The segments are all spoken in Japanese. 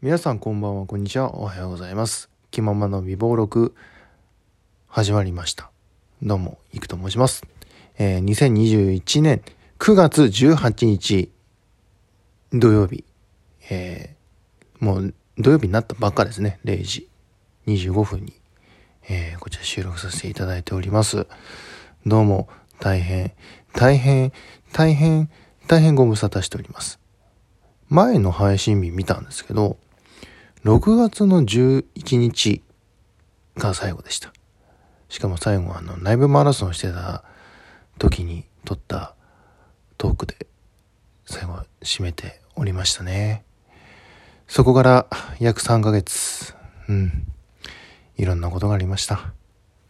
皆さんこんばんは、こんにちは、おはようございます。気ままの美貌録、始まりました。どうも、いくと申します。えー2021年9月18日、土曜日、えーもう土曜日になったばっかですね、0時25分に、えーこちら収録させていただいております。どうも、大変、大変、大変、大変ご無沙汰しております。前の配信日見たんですけど、6月の11日が最後でした。しかも最後はあの、ライブマラソンしてた時に撮ったトークで最後締めておりましたね。そこから約3ヶ月、うん、いろんなことがありました。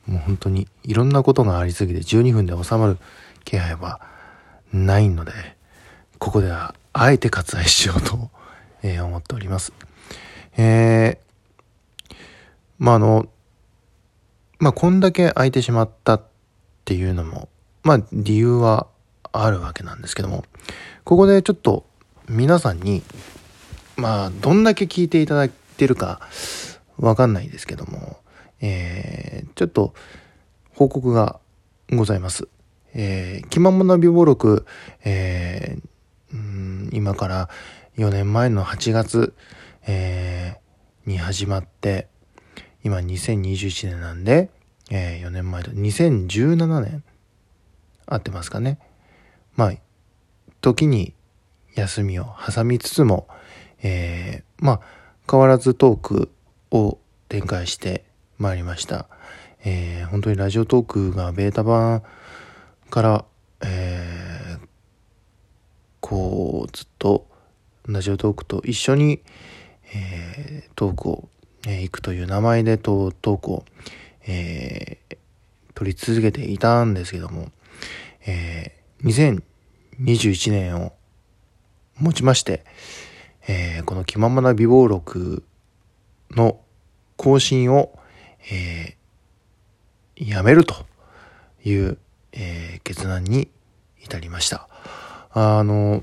もう本当にいろんなことがありすぎて12分で収まる気配はないので、ここではあえて割愛しようと、え思っております。え、まああの、まあこんだけ空いてしまったっていうのも、まあ理由はあるわけなんですけども、ここでちょっと皆さんに、まあどんだけ聞いていただいてるかわかんないですけども、えー、ちょっと報告がございます。えー、気ままな美貌録、えー今から4年前の8月、えーに始まって、今2021年なんで、えー4年前と2017年合ってますかね。まあ、時に休みを挟みつつも、えーまあ、変わらずトークを展開してまいりました。えー本当にラジオトークがベータ版から、えーこうずっとラジオトークと一緒に、えートークを、え行くという名前でトトークを、えー取り続けていたんですけども、えー2021年をもちまして、えーこの気ままな美貌録の更新を、えーやめるという、えー決断に至りました。あの、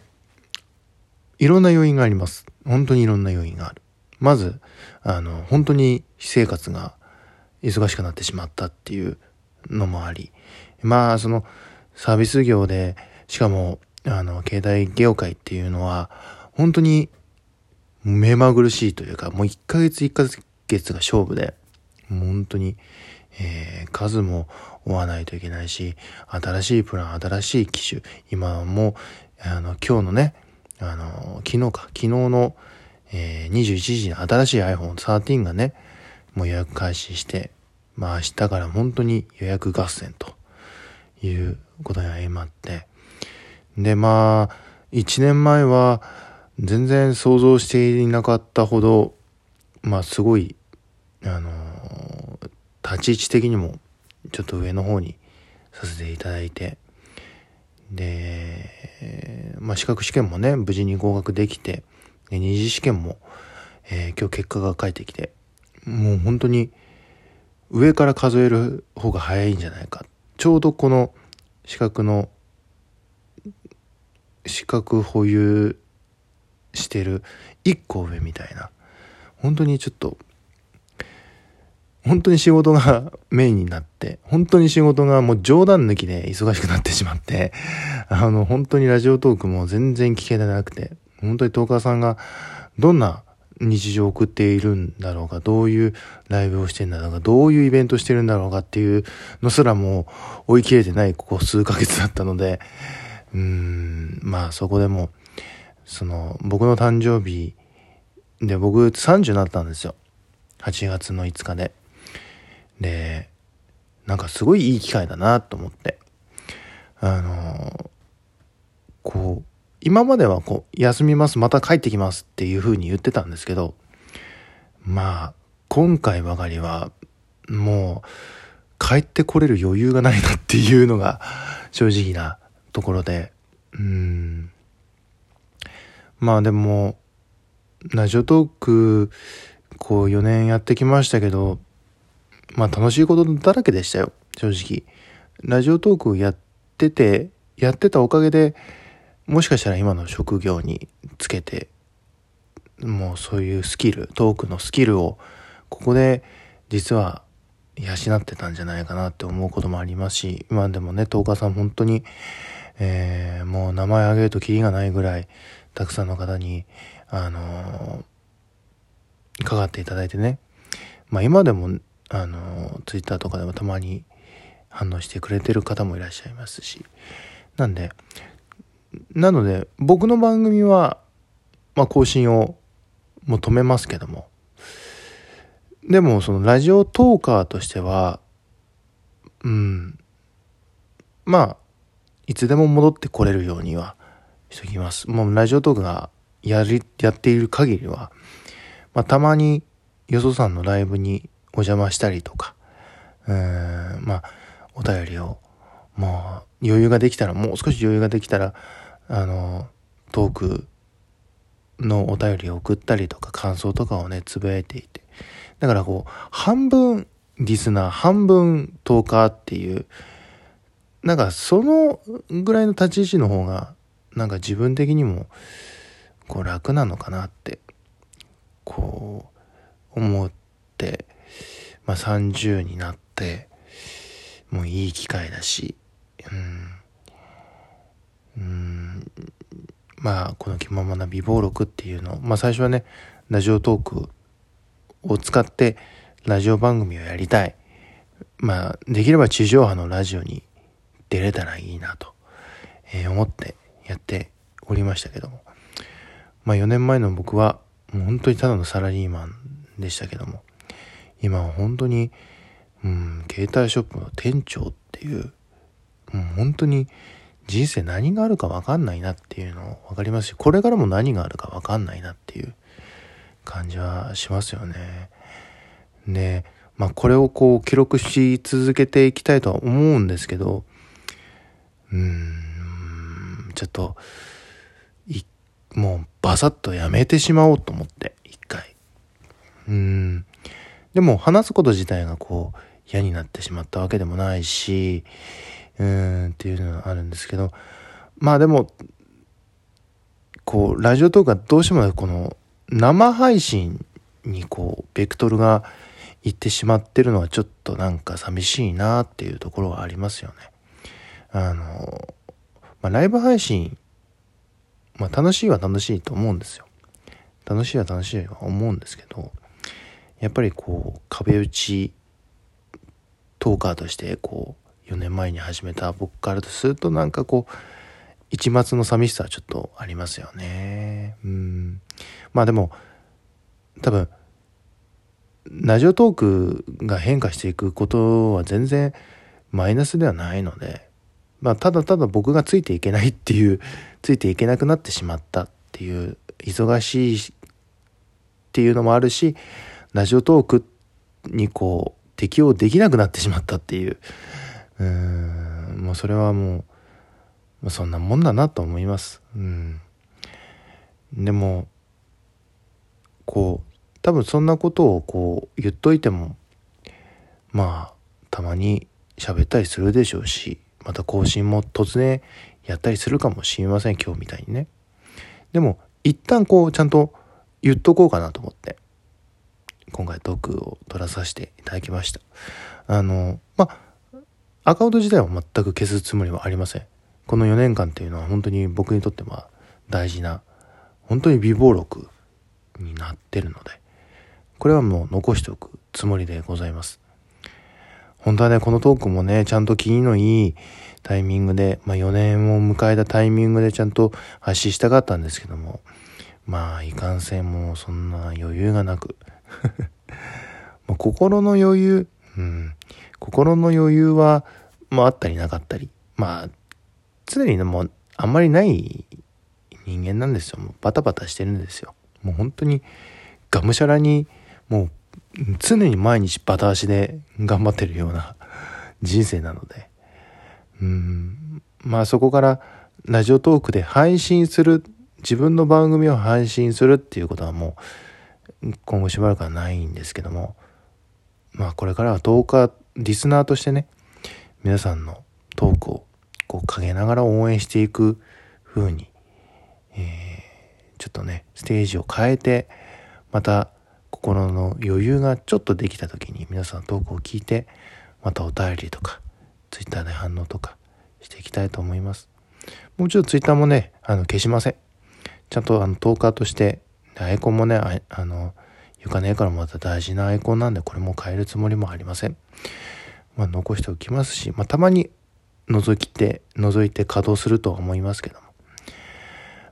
いろんな要因があります。本当にいろんな要因がある。まず、あの、本当に私生活が忙しくなってしまったっていうのもあり、まあ、その、サービス業で、しかも、あの、携帯業界っていうのは、本当に目まぐるしいというか、もう1ヶ月1ヶ月が勝負で、本当に、えー数も追わないといけないし、新しいプラン、新しい機種、今も、あの、今日のね、あの、昨日か、昨日の、えー21時に新しい iPhone13 がね、もう予約開始して、まあ明日から本当に予約合戦ということに相まって、で、まあ、1年前は全然想像していなかったほど、まあすごい、あのー立ち位置的にもちょっと上の方にさせていただいて、で、まあ資格試験もね、無事に合格できて、で二次試験も、えー今日結果が返ってきて、もう本当に上から数える方が早いんじゃないか。ちょうどこの資格の資格保有してる一個上みたいな本当にちょっと本当に仕事がメインになって本当に仕事がもう冗談抜きで忙しくなってしまってあの本当にラジオトークも全然聞けてなくて本当にトーカーさんがどんな日常を送っているんだろうかどういうライブをしてるんだろうかどういうイベントしてるんだろうかっていうのすらも追い切れてないここ数ヶ月だったので うーんまあそこでもその僕の誕生日で僕30になったんですよ。8月の5日で。でなんかすごいいい機会だなと思って。あのこう今まではこう休みますまた帰ってきますっていう風に言ってたんですけどまあ今回ばかりはもう帰ってこれる余裕がないなっていうのが正直なところでうん。まあでもラジオトークこう4年やってきましたけどまあ楽しいことだらけでしたよ正直。ラジオトークやっててやってたおかげでもしかしたら今の職業につけてもうそういうスキルトークのスキルをここで実は養ってたんじゃないかなって思うこともありますし今でもね10日さん本当に、えー、もう名前挙げるとキリがないぐらいたくさんの方にあのー、かかっていただいてね。まあ今でもあのー、ツイッターとかでもたまに反応してくれてる方もいらっしゃいますし。なんでなので僕の番組は、まあ、更新をもう止めますけども。でもそのラジオトーカーとしてはうん。まあいつでも戻ってこれるようにはしときます。もうラジオトークがやりやっている限りは、まあ、たまによそさんのライブにお邪魔したりとかうんまあお便りをもう余裕ができたらもう少し余裕ができたらあのトークのお便りを送ったりとか感想とかをねつぶやいていて。だからこう半分リスナー半分トーカーっていうなんかそのぐらいの立ち位置の方がなんか自分的にもこう楽なのかなってこう思ってまあ30になってもういい機会だし、うん、うんまあこの「気ままな美貌録」っていうのまあ最初はねラジオトークを使ってラジオ番組をやりたい。まあできれば地上波のラジオに出れたらいいなと、えー、思ってやっておりましたけども。まあ4年前の僕はもう本当にただのサラリーマンでしたけども今は本当にうん、携帯ショップの店長っていう、もう本当に人生何があるか分かんないなっていうの分かりますし、これからも何があるか分かんないなっていう感じはしますよね。で、まあこれをこう記録し続けていきたいとは思うんですけど、うーん、ちょっと、もうバサッとやめてしまおうと思って、一回。うん。でも話すこと自体がこう、嫌になってしまったわけでもないし、うんっていうのがあるんですけど、まあでも、こう、ラジオトークはどうしてもこの生配信にこう、ベクトルがいってしまってるのはちょっとなんか寂しいなっていうところはありますよね。あの、まあ、ライブ配信、まあ楽しいは楽しいと思うんですよ。楽しいは楽しいは思うんですけど、やっぱりこう、壁打ちトーカーとしてこう4年前に始めた僕からするとなんかこう一末の寂しさはちょっとありますよね。うん。まあでも多分ラジオトークが変化していくことは全然マイナスではないのでまあただただ僕がついていけないっていう ついていけなくなってしまったっていう忙しいっていうのもあるしラジオトークにこう適応できなくなってしまったっていう、うん、もうそれはもう、そんなもんだなと思います。うん。でも、こう、多分そんなことをこう言っといても、まあ、たまに喋ったりするでしょうし、また更新も突然やったりするかもしれません、今日みたいにね。でも、一旦こう、ちゃんと言っとこうかなと思って。今回トークを取らさせていただきました。あの、まあ、アカウント自体は全く消すつもりはありません。この4年間っていうのは本当に僕にとっては大事な、本当に美貌録になってるので、これはもう残しておくつもりでございます。本当はね、このトークもね、ちゃんと気のいいタイミングで、まあ4年を迎えたタイミングでちゃんと発信したかったんですけども、まあ、いかんせんもそんな余裕がなく ま心の余裕、心の余裕は、まああったりなかったり、まあ、常に、もうあんまりない人間なんですよ。もうバタバタしてるんですよ。もう本当にがむしゃらに、もう常に毎日バタ足で頑張ってるような人生なので、うん、まあそこからラジオトークで配信する、自分の番組を配信するっていうことはもう今後しばらくはないんですけども、まあこれからは10日、リスナーとしてね、皆さんのトークをこう陰ながら応援していく風に、えー、ちょっとね、ステージを変えて、また心の余裕がちょっとできた時に皆さんのトークを聞いて、またお便りとか、ツイッターで反応とかしていきたいと思います。もうちろんツイッターもね、あの、消しません。ちゃんとあの、トーカーとして、アイコンもね、あの、床ねえからまた大事なアイコンなんで、これも変えるつもりもありません。まあ、残しておきますし、まあ、たまに覗きて、覗いて稼働するとは思いますけども。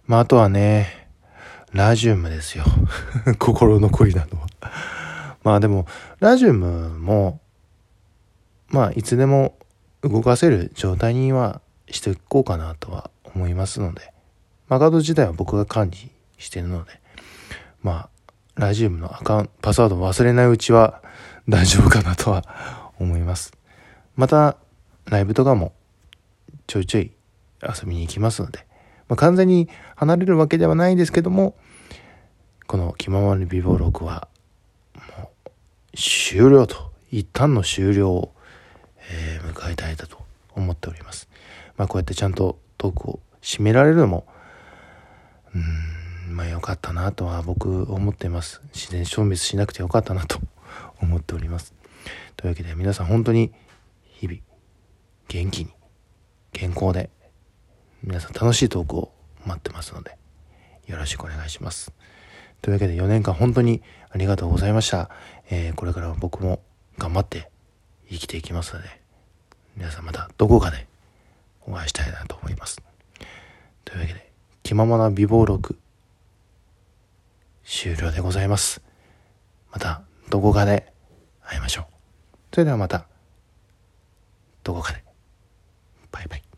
まあ、あとはね、ラジウムですよ。心残りなのは。まあでも、ラジウムも、まあ、いつでも動かせる状態にはしていこうかなとは思いますので、マガード自体は僕が管理してるので、まあ、ラジウムのアカウント、パスワードを忘れないうちは大丈夫かなとは思います。また、ライブとかもちょいちょい遊びに行きますので、まあ、完全に離れるわけではないですけども、この気ままに美貌録は、もう、終了と、一旦の終了を、えー、迎えたいだと思っております。まあ、こうやってちゃんとトークを締められるのも、うん、まあ良かったなとは僕思ってます。自然消滅しなくてよかったなと 思っております。というわけで皆さん本当に日々元気に健康で皆さん楽しいトークを待ってますのでよろしくお願いします。というわけで4年間本当にありがとうございました。えー、これからは僕も頑張って生きていきますので皆さんまたどこかでお会いしたいなと思います。というわけで気ままな美貌録終了でございます。またどこかで会いましょう。それではまたどこかで。バイバイ。